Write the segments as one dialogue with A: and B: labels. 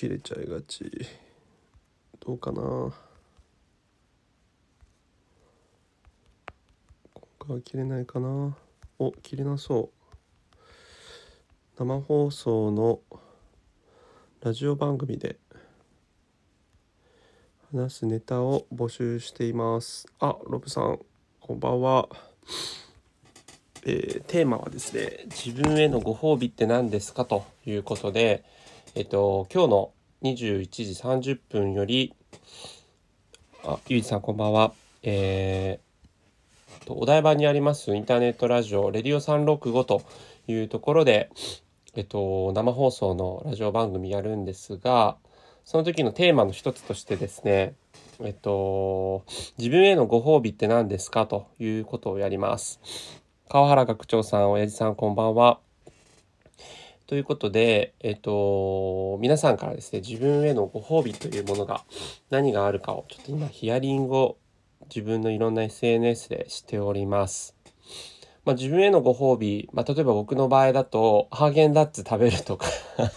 A: 切れちゃいがち。どうかな。今回は切れないかな。お切れなそう。生放送のラジオ番組で話すネタを募集しています。あロブさんこんばんは。えー、テーマはですね自分へのご褒美って何ですか？ということでえっと今日の21時30分よりあゆうじさんこんばんはえー、とお台場にありますインターネットラジオレディオ365というところでえっと生放送のラジオ番組やるんですがその時のテーマの一つとしてですね、えっと、自分へのご褒美って何ですかということをやります。川原学長さん、親父さん、こんばんは。ということで、えっと、皆さんからですね、自分へのご褒美というものが何があるかを、ちょっと今、ヒアリングを自分のいろんな SNS でしております。まあ、自分へのご褒美、まあ、例えば僕の場合だと、ハーゲンダッツ食べるとか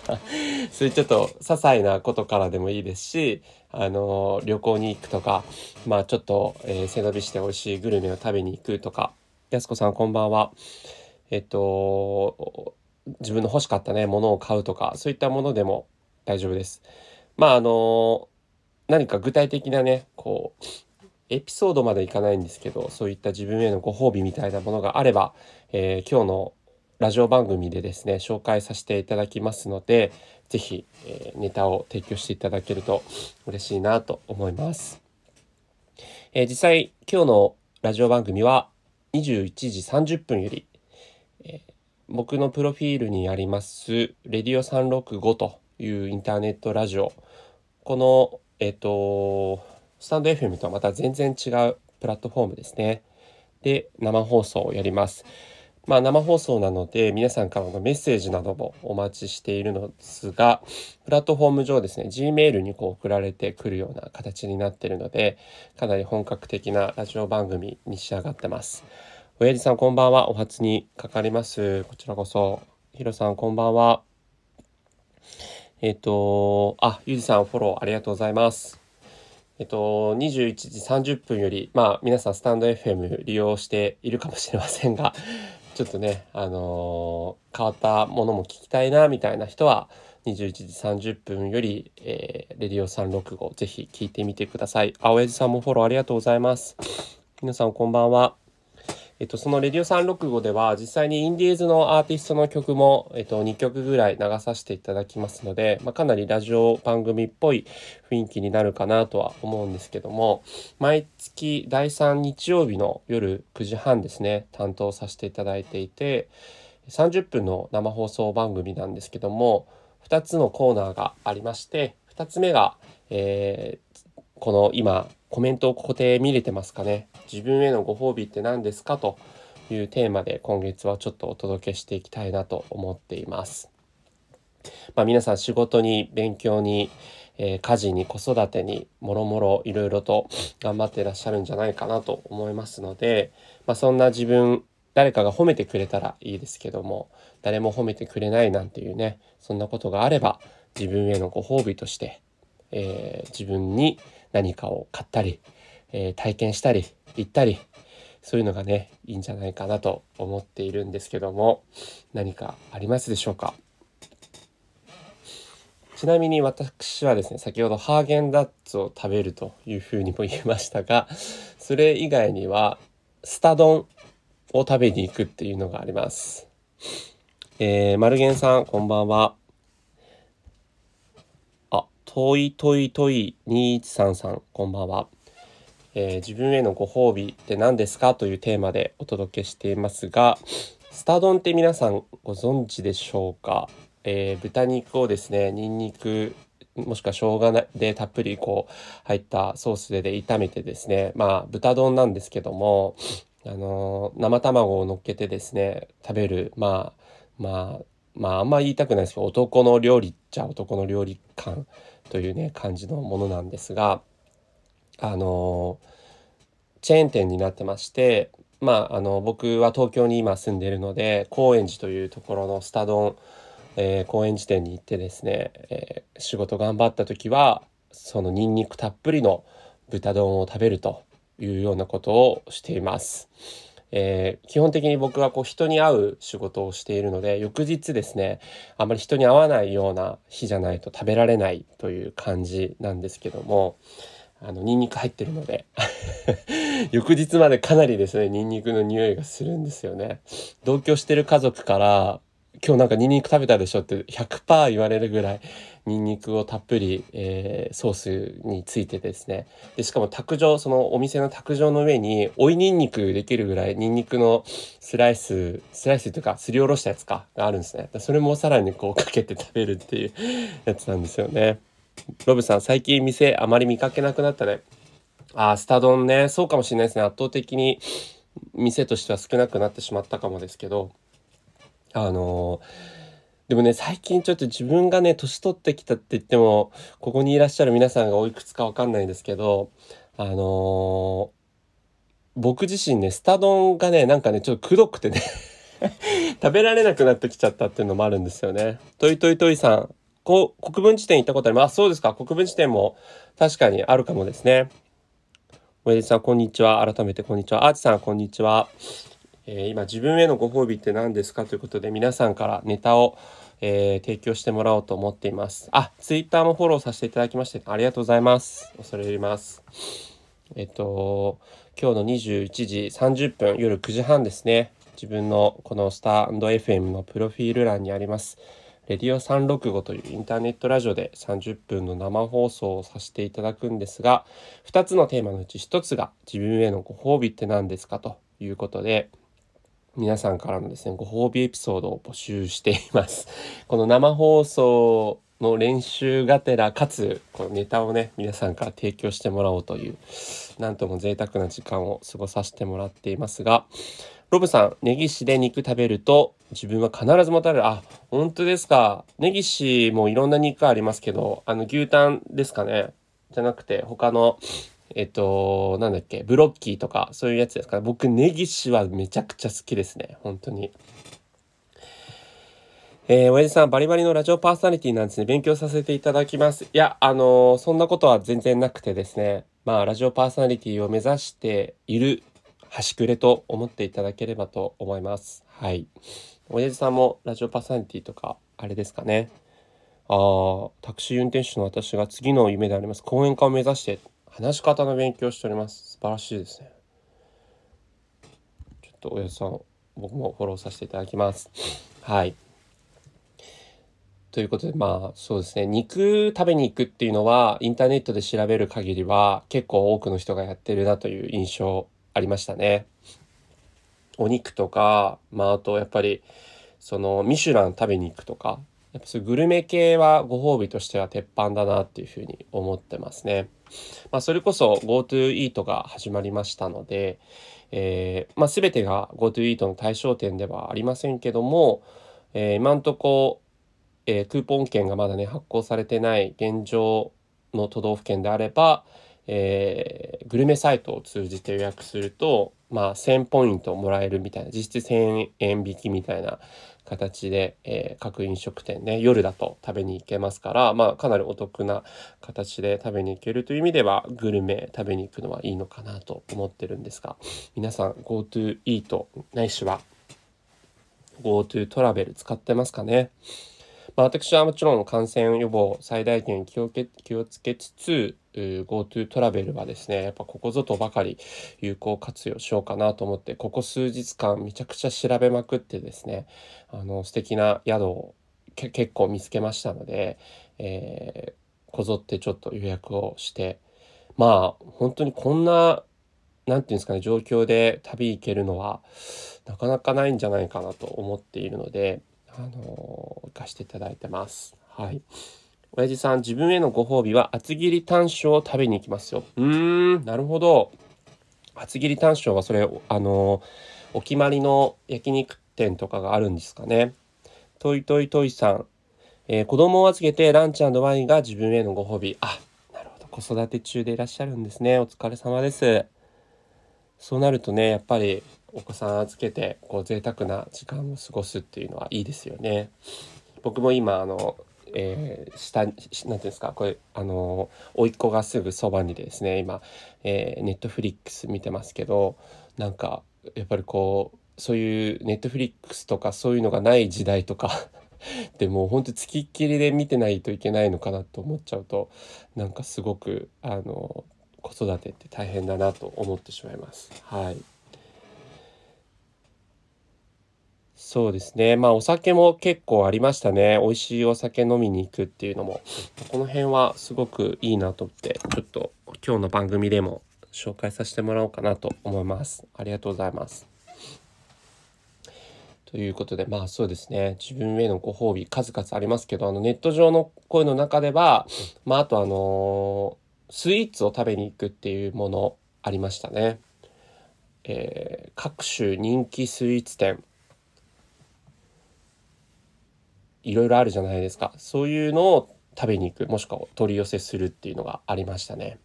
A: そういうちょっと些細なことからでもいいですし、あの旅行に行くとか、まあちょっと、えー、背伸びして美味しいグルメを食べに行くとか、やすこさんこんばんは。えっと、自分の欲しかったね、ものを買うとか、そういったものでも大丈夫です。まああの何か具体的なね、こう、エピソードまでいかないんですけど、そういった自分へのご褒美みたいなものがあれば、えー、今日のラジオ番組でですね、紹介させていただきますので、是非、えー、ネタを提供していただけると嬉しいなと思います。えー、実際、今日のラジオ番組は21時30分より、え僕のプロフィールにあります、レディオ365というインターネットラジオ、この、えっ、と、スタンド FM とはまた全然違うプラットフォームですね。で、生放送をやります。まあ生放送なので皆さんからのメッセージなどもお待ちしているのですが、プラットフォーム上ですね、Gmail にこう送られてくるような形になっているので、かなり本格的なラジオ番組に仕上がってます。親父さんこんばんは。お初にかかります。こちらこそ。ヒロさんこんばんは。えっ、ー、と、あ、ゆうじさんフォローありがとうございます。えっと、21時30分より、まあ、皆さんスタンド FM 利用しているかもしれませんが、ちょっとね、あのー、変わったものも聞きたいな、みたいな人は、21時30分より、えー、レディオ365、ぜひ聞いてみてください。青江さんもフォローありがとうございます。皆さんこんばんは。えっと、そのレディオ365では実際にインディーズのアーティストの曲も、えっと、2曲ぐらい流させていただきますので、まあ、かなりラジオ番組っぽい雰囲気になるかなとは思うんですけども毎月第3日曜日の夜9時半ですね担当させていただいていて30分の生放送番組なんですけども2つのコーナーがありまして2つ目が、えー、この今コメントをここで見れてますかね。自分へのご褒美って何ですか？というテーマで今月はちょっとお届けしていきたいなと思っています。まあ、皆さん仕事に勉強に、えー、家事に子育てにもろもろいろいろと頑張ってらっしゃるんじゃないかなと思いますので、まあ、そんな自分誰かが褒めてくれたらいいですけども誰も褒めてくれないなんていうねそんなことがあれば自分へのご褒美として、えー、自分に何かを買ったり、えー、体験したり行ったりそういうのがねいいんじゃないかなと思っているんですけども何かありますでしょうか？ちなみに私はですね先ほどハーゲンダッツを食べるというふうにも言いましたがそれ以外にはスタ丼を食べに行くっていうのがあります。えー、マルゲンさんこんばんは。あトイトイトイ2133こんばんは、えー、自分へのご褒美って何ですかというテーマでお届けしていますがスタ丼って皆さんご存知でしょうか、えー、豚肉をですねニンニクもしくは生姜でたっぷりこう入ったソースでで炒めてですねまあ豚丼なんですけどもあのー、生卵を乗っけてですね食べるまあまあまああんま言いたくないですけど男の料理っちゃ男の料理感というね感じのものなんですがあのチェーン店になってましてまああの僕は東京に今住んでいるので高円寺というところのスタ丼えー、公園地点に行ってですね、えー、仕事頑張った時はそのニンニクたっぷりの豚丼を食べるというようなことをしています。えー、基本的に僕はこう人に会う仕事をしているので翌日ですねあまり人に会わないような日じゃないと食べられないという感じなんですけどもあのニンニク入ってるので。翌日までかなりですねニンニクの匂いがするんですよね。同居してる家族から今日なんかニンニク食べたでしょって100%言われるぐらいニンニクをたっぷり、えー、ソースについてですね。でしかも卓上そのお店の卓上の上に追いニンニクできるぐらいニンニクのスライススライスというかすりおろしたやつかがあるんですね。それもさらにこうかけて食べるっていうやつなんですよね。ロブさん最近店あまり見かけなくなったね。あスタ丼ね。そうかもしれないですね。圧倒的に店としては少なくなってしまったかもですけど。あのでもね最近ちょっと自分がね年取ってきたって言ってもここにいらっしゃる皆さんがおいくつか分かんないんですけどあの僕自身ねスタ丼がねなんかねちょっとくどくてね。食べられなくなってきちゃったっていうのもあるんですよね。トイトイトイさんこ国分地点行ったことあります。そうですか。国分地点も確かにあるかもですね。おやじさん、こんにちは。改めてこんにちは。アーチさん、こんにちは。えー、今自分へのご褒美って何ですか？ということで皆さんからネタを、えー、提供してもらおうと思っています。あ、ツイッターもフォローさせていただきましてありがとうございます。恐れ入ります。えっと、今日の21時30分夜9時半ですね。自分のこのスタンド FM のプロフィール欄にあります。レディオ365というインターネットラジオで30分の生放送をさせていただくんですが、2つのテーマのうち1つが自分へのご褒美って何ですかということで、皆さんからのですね、ご褒美エピソードを募集しています。この生放送の練習がてら、かつ、このネタをね、皆さんから提供してもらおうという、なんとも贅沢な時間を過ごさせてもらっていますが、ロブさん、ネギシで肉食べると自分は必ずもたれる。あ、本当ですか。ネギシもいろんな肉ありますけど、あの牛タンですかね。じゃなくて、他のえっと、なんだっけ、ブロッキーとか、そういうやつですかね僕、ネギシはめちゃくちゃ好きですね。本当に。えー、親父さん、バリバリのラジオパーソナリティなんですね。勉強させていただきます。いや、あのー、そんなことは全然なくてですね。まあ、ラジオパーソナリティを目指している端くれと思っていただければと思います。はい。親父さんもラジオパーソナリティとか、あれですかね。ああ、タクシー運転手の私が次の夢であります。講演家を目指して話し方の勉強しております。素晴らしいですね。ちょっとおやさん、僕もフォローさせていただきます。はい。ということで、まあ、そうですね。肉食べに行くっていうのは、インターネットで調べる限りは、結構多くの人がやってるなという印象ありましたね。お肉とか、まあ、あと、やっぱり、その、ミシュラン食べに行くとか、やっぱそグルメ系はご褒美としては鉄板だなっていうふうに思ってますね。まあ、それこそ GoTo イートが始まりましたので、えー、まあ、全てが GoTo イートの対象店ではありませんけども、えー、今んとこ、えー、クーポン券がまだね発行されてない現状の都道府県であれば、えー、グルメサイトを通じて予約すると、まあ、1000ポイントもらえるみたいな実質1000円引きみたいな形で、えー、各飲食店ね夜だと食べに行けますから、まあ、かなりお得な形で食べに行けるという意味ではグルメ食べに行くのはいいのかなと思ってるんですが皆さん GoTo イートないしは GoTo トラベル使ってますかね？まあ、私はもちろん感染予防最大限気を気をつけつつ GoTo トラベルはですねやっぱここぞとばかり有効活用しようかなと思ってここ数日間めちゃくちゃ調べまくってですねあの素敵な宿を結構見つけましたので、えー、こぞってちょっと予約をしてまあ本当にこんな何て言うんですかね状況で旅行けるのはなかなかないんじゃないかなと思っているのであの行かしていただいてます。はい。親父さん、自分へのご褒美は厚切りタン塩を食べに行きますよ。うーん、なるほど。厚切りタン塩はそれ、あの、お決まりの焼肉店とかがあるんですかね。トイトイトイさん、えー、子供を預けてランチワインが自分へのご褒美。あ、なるほど。子育て中でいらっしゃるんですね。お疲れ様です。そうなるとね、やっぱりお子さん預けてこう贅沢な時間を過ごすっていうのはいいですよね。僕も今あのえー、下なんていうんですかこれあの甥っ子がすぐそばにですね今、え、ネットフリックス見てますけどなんかやっぱりこうそういうネットフリックスとかそういうのがない時代とか でも本当つきっきりで見てないといけないのかなと思っちゃうとなんかすごくあの子育てって大変だなと思ってしまいます。はいそうですね。まあお酒も結構ありましたね。美味しいお酒飲みに行くっていうのも、この辺はすごくいいなと思って、ちょっと今日の番組でも紹介させてもらおうかなと思います。ありがとうございます。ということで、まあそうですね。自分へのご褒美数々ありますけど、あのネット上の声の中では、まああとあのー、スイーツを食べに行くっていうものありましたね。えー、各種人気スイーツ店いろいろあるじゃないですか。そういうのを食べに行く。もしくは取り寄せするっていうのがありましたね。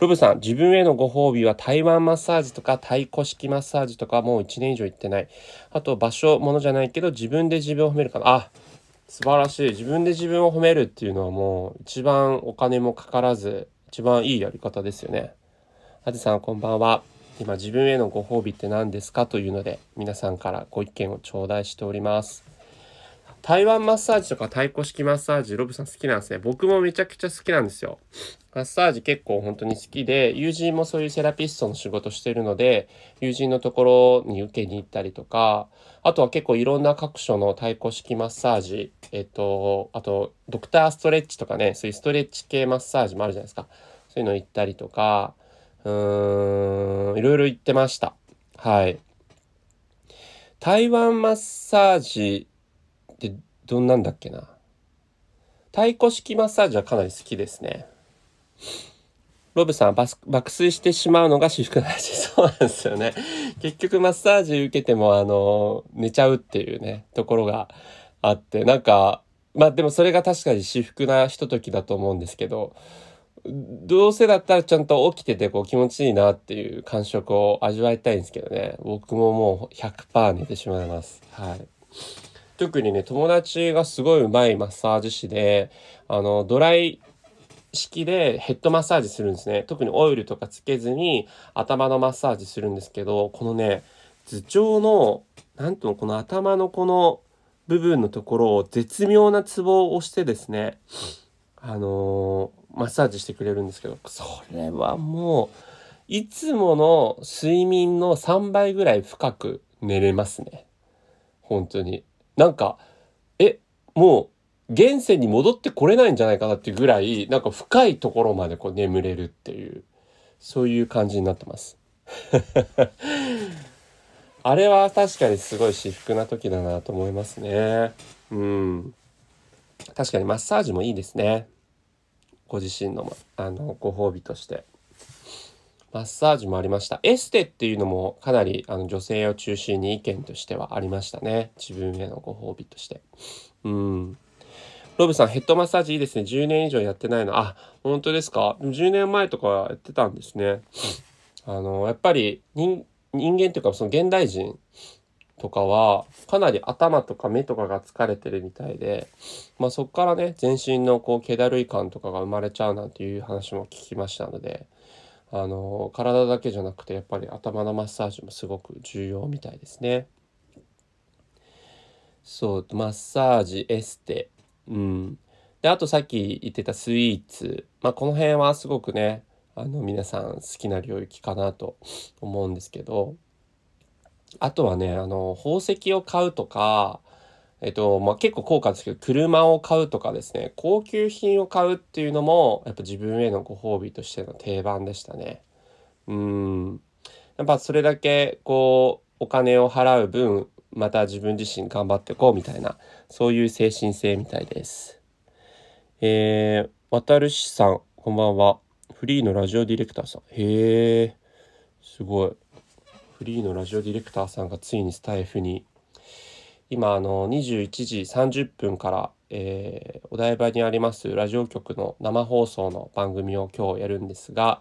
A: ロブさん自分へのご褒美は台湾マッサージとか太鼓式マッサージとかもう1年以上行ってない。あと場所ものじゃないけど自分で自分を褒めるかな。あ素晴らしい。自分で自分を褒めるっていうのはもう一番お金もかからず一番いいやり方ですよね。あてさんこんばんは。今自分へのご褒美って何ですか？というので皆さんからご意見を頂戴しております。台湾マッサージとか太鼓式マッサージ、ロブさん好きなんですね。僕もめちゃくちゃ好きなんですよ。マッサージ結構本当に好きで、友人もそういうセラピストの仕事してるので、友人のところに受けに行ったりとか、あとは結構いろんな各所の太鼓式マッサージ、えっと、あと、ドクターストレッチとかね、そういうストレッチ系マッサージもあるじゃないですか。そういうの行ったりとか、うーん、いろいろ行ってました。はい。台湾マッサージってどんなんだっけな。太鼓式マッサージはかなり好きですね。ロブさん爆睡してしまうのが至福の味。そうなんですよね。結局マッサージ受けてもあの、寝ちゃうっていうね、ところがあって、なんか、まあでもそれが確かに至福なひとときだと思うんですけど、どうせだったらちゃんと起きててこう気持ちいいなっていう感触を味わいたいんですけどね。僕ももう100%寝てしまいます。はい。特にね、友達がすごい上手いマッサージ師で、あの、ドライ式でヘッドマッサージするんですね。特にオイルとかつけずに頭のマッサージするんですけど、このね、頭頂の、なんとこの頭のこの部分のところを絶妙なツボを押してですね、あのー、マッサージしてくれるんですけど、それはもう、いつもの睡眠の3倍ぐらい深く寝れますね。本当に。なんか、え、もう、現世に戻ってこれないんじゃないかなっていうぐらい、なんか深いところまでこう眠れるっていう、そういう感じになってます。あれは確かにすごい至福な時だなと思いますね。うん。確かにマッサージもいいですね。ご自身の、あの、ご褒美として。マッサージもありました。エステっていうのもかなりあの女性を中心に意見としてはありましたね。自分へのご褒美として。うん。ロブさん、ヘッドマッサージいいですね。10年以上やってないの。あ、本当ですか ?10 年前とかやってたんですね。あの、やっぱり人間っていうかその現代人とかはかなり頭とか目とかが疲れてるみたいで、まあそっからね、全身のこう気だるい感とかが生まれちゃうなんていう話も聞きましたので、あの体だけじゃなくてやっぱり頭のマッサージもすごく重要みたいですね。そうマッサージエステ。うん。であとさっき言ってたスイーツ。まあこの辺はすごくねあの皆さん好きな領域かなと思うんですけど。あとはねあの宝石を買うとかえっと、まあ、結構高価ですけど、車を買うとかですね、高級品を買うっていうのも、やっぱ自分へのご褒美としての定番でしたね。うん。やっぱそれだけ、こう、お金を払う分、また自分自身頑張っていこうみたいな、そういう精神性みたいです。えー、渡るしさん、こんばんは。フリーのラジオディレクターさん。へえ、すごい。フリーのラジオディレクターさんがついにスタイフに今あの21時30分から、えー、お台場にありますラジオ局の生放送の番組を今日やるんですが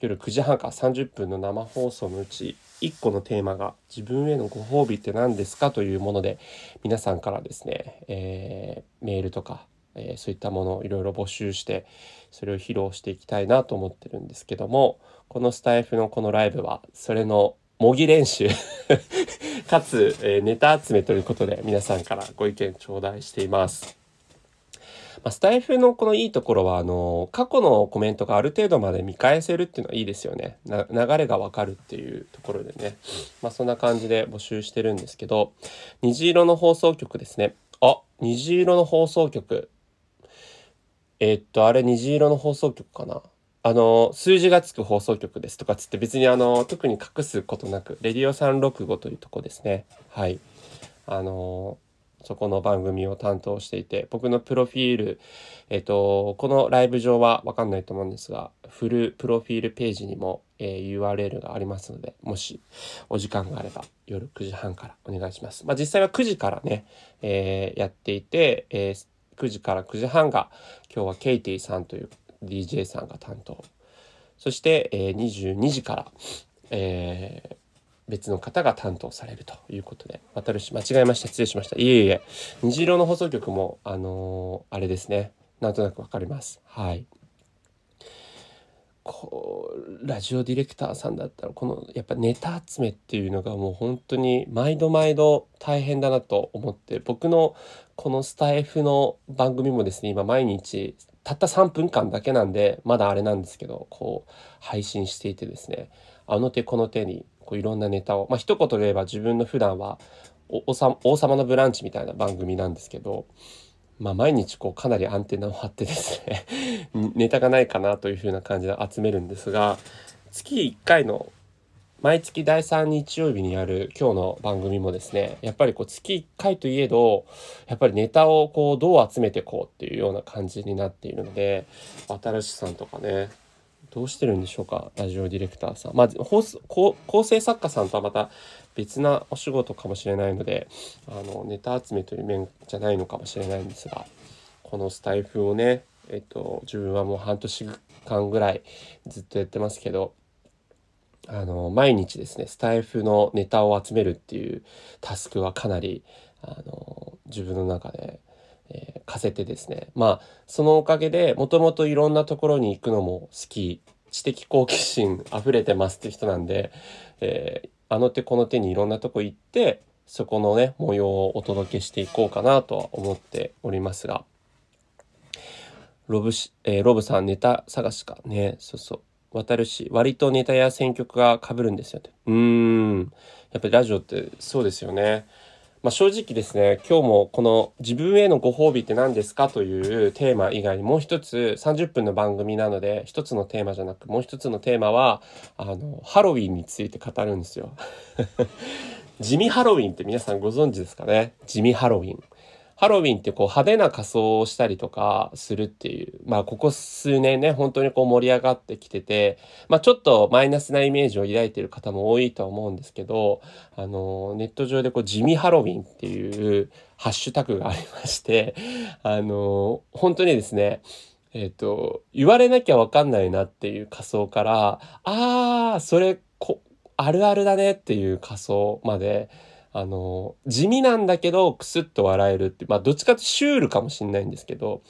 A: 夜9時半か30分の生放送のうち1個のテーマが自分へのご褒美って何ですか？というもので皆さんからですね、えー、メールとか、えー、そういったものをいろいろ募集してそれを披露していきたいなと思ってるんですけどもこのスタイフのこのライブはそれの模擬練習 かつ、えー、ネタ集めということで皆さんからご意見頂戴しています。ま、スタイフのこのいいところは、あの、過去のコメントがある程度まで見返せるっていうのはいいですよね。流れがわかるっていうところでね。まあ、そんな感じで募集してるんですけど、虹色の放送局ですね。あ、虹色の放送局。えー、っと、あれ虹色の放送局かな？あの、数字がつく放送局ですとかつって別にあの、特に隠すことなく、レディオ365というとこですね。はい。あの、そこの番組を担当していて、僕のプロフィール、えっ、と、このライブ上はわかんないと思うんですが、フルプロフィールページにも、えー、URL がありますので、もしお時間があれば夜9時半からお願いします。まあ実際は9時からね、えー、やっていて、えー、9時から9時半が今日はケイティさんという DJ さんが担当。そして、えー、22時から、えー、別の方が担当されるということで、私間違えました。失礼しました。いえいえ、虹色の放送局も、あのー、あれですね。なんとなくわかります。はい。こう、ラジオディレクターさんだったら、この、やっぱネタ集めっていうのがもう本当に毎度毎度大変だなと思って、僕のこのスタイフの番組もですね、今毎日たった3分間だけなんで、まだあれなんですけど、こう、配信していてですね、あの手この手にこういろんなネタをまあ一言で言えば自分の普段は王様のブランチみたいな番組なんですけど、まあ、毎日こうかなりアンテナを張ってですね ネタがないかなというふうな感じで集めるんですが月1回の毎月第3日曜日にやる今日の番組もですねやっぱりこう月1回といえどやっぱりネタをこうどう集めていこうっていうような感じになっているので新しさんとかねどうしてるんでしょうかラジオディレクターさん。まあ、構成作家さんとはまた別なお仕事かもしれないので、あの、ネタ集めという面じゃないのかもしれないんですが、このスタイフをね、えっと、自分はもう半年間ぐらいずっとやってますけど、あの、毎日ですね、スタイフのネタを集めるっていうタスクはかなり、あの、自分の中で、えー、課せてですね。まあそのおかげでもともといろんなところに行くのも好き知的好奇心溢れてますって人なんで、えー、あの手この手にいろんなとこ行ってそこのね模様をお届けしていこうかなとは思っておりますが。ロブし、えー、ロブさんネタ探しかね。そうそう。渡るし割とネタや選曲が被るんですよってうーんやっぱりラジオってそうですよねまあ、正直ですね、今日もこの自分へのご褒美って何ですかというテーマ以外にもう一つ30分の番組なので一つのテーマじゃなくもう一つのテーマはあのハロウィンについて語るんですよ。地味ハロウィンって皆さんご存知ですかね？地味ハロウィン。ハロウィンってこう派手な仮装をしたりとかするっていう、まあここ数年ね、本当にこう盛り上がってきてて、まあちょっとマイナスなイメージを抱いてる方も多いとは思うんですけど、あの、ネット上でこう地味ハロウィンっていうハッシュタグがありまして、あの、本当にですね、えっ、ー、と、言われなきゃわかんないなっていう仮想から、ああ、それこ、あるあるだねっていう仮想まで、あの、地味なんだけど、クスッと笑えるって、まあ、どっちかってシュールかもしんないんですけど、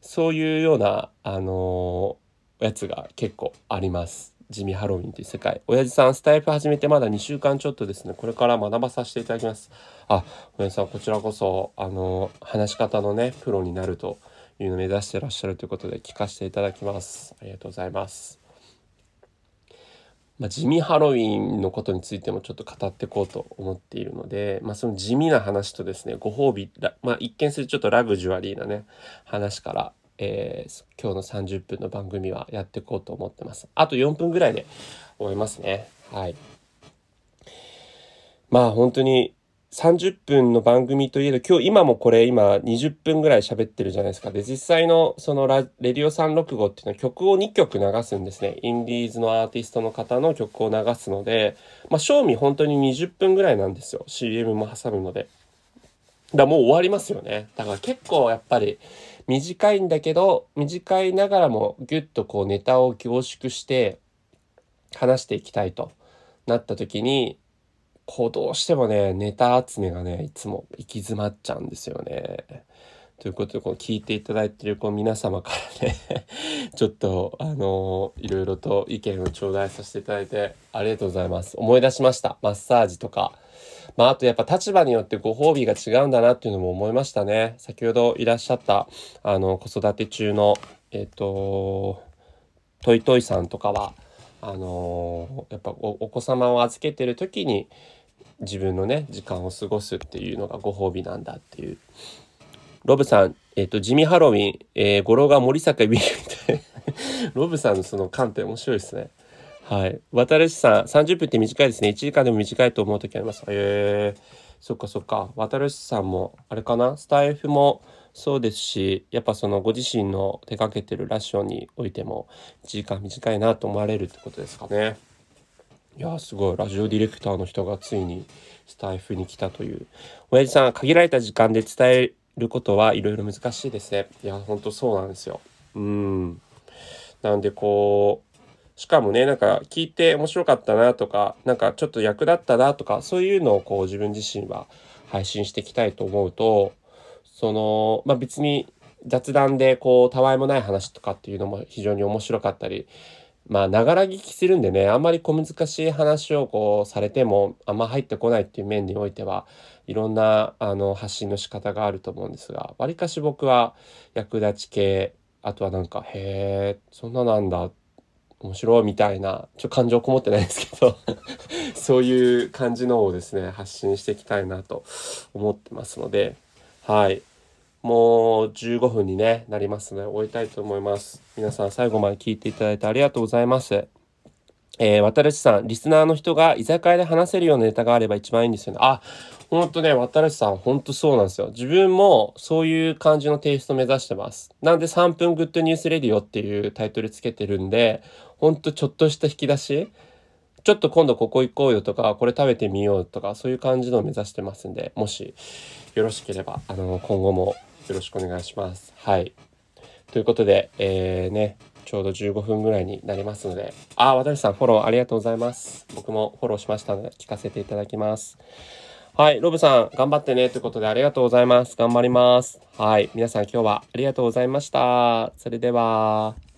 A: そういうような、あのやつが結構あります。地味ハロウィンという世界。親父さん、スタイフ始めてまだ2週間ちょっとですね、これから学ばさせていただきます。あ、親父さん、こちらこそ、あの話し方のね、プロになるというのを目指してらっしゃるということで、聞かせていただきます。ありがとうございます。まあ、地味ハロウィンのことについてもちょっと語っていこうと思っているので、まあ、その地味な話とですねご褒美まあ、一見するちょっとラグジュアリーなね話から、えー、今日の30分の番組はやっていこうと思ってます。あと4分ぐらいで終えますね。はい。まあ本当に30分の番組といえど、今日今もこれ今20分ぐらい喋ってるじゃないですか。で、実際のそのラレディオ365っていうのは曲を2曲流すんですね。インディーズのアーティストの方の曲を流すので、まあ、賞味本当に20分ぐらいなんですよ。CM も挟むので。だもう終わりますよね。だから結構やっぱり短いんだけど、短いながらもギュッとこうネタを凝縮して話していきたいとなった時に、こうどうしてもね、ネタ集めがね、いつも行き詰まっちゃうんですよね。ということで、この聞いていただいてるこう皆様からね ちょっと、あのー、いろいろと意見を頂戴させていただいてありがとうございます。思い出しました。マッサージとか。まあ、あとやっぱ立場によってご褒美が違うんだなっていうのも思いましたね。先ほどいらっしゃった、あの、子育て中の、えっ、と、トイトイさんとかは、あの、やっぱお子様を預けてる時に自分のね時間を過ごすっていうのがご褒美なんだっていうロブさん、えっ、ー、と、地味ハロウィン、えー、語呂が森坂ビーみたい。ロブさんのその観点面白いですね。はい。渡るさん、30分って短いですね。1時間でも短いと思う時あります。へえー、そっかそっか。渡るさんも、あれかな？スタイフもそうですし、やっぱそのご自身の手掛けてるラッションにおいても、1時間短いなと思われるってことですかね。いやすごい。ラジオディレクターの人がついにスタイフに来たという。親父さん、限られた時間で伝えることはいろいろ難しいですね。いや、ほんとそうなんですよ。うん。なんでこう、しかもね、なんか聞いて面白かったなとか、なんかちょっと役立ったなとか、そういうのをこう自分自身は配信していきたいと思うと、その、まあ別に雑談でこう、たわいもない話とかっていうのも非常に面白かったり、まあ、ながら聞きするんでね、あんまり小難しい話をこうされても、あんま入ってこないっていう面においては、いろんなあの発信の仕方があると思うんですが、わりかし僕は役立ち系、あとはなんか、へえ、そんななんだ、面白いみたいな、ちょ感情こもってないですけど そういう感じのをですね、発信していきたいなと思ってますので、はい。もう15分に、ね、なりますので終えたいと思います。皆さん最後まで聞いていただいてありがとうございます。えー、渡るさん、リスナーの人が居酒屋で話せるようなネタがあれば一番いいんですよね。あ、ほんとね、渡るさん、ほんとそうなんですよ。自分もそういう感じのテイスト目指してます。なんで3分グッドニュースレディオっていうタイトルつけてるんで、ほんとちょっとした引き出し、ちょっと今度ここ行こうよとか、これ食べてみようとか、そういう感じのを目指してますんで、もしよろしければ、あの、今後もよろしくお願いします。はい。ということで、えー、ね、ちょうど15分ぐらいになりますので、あ、渡さんフォローありがとうございます。僕もフォローしましたので、聞かせていただきます。はい、ロブさん、頑張ってね、ということでありがとうございます。頑張ります。はい、皆さん今日はありがとうございました。それでは。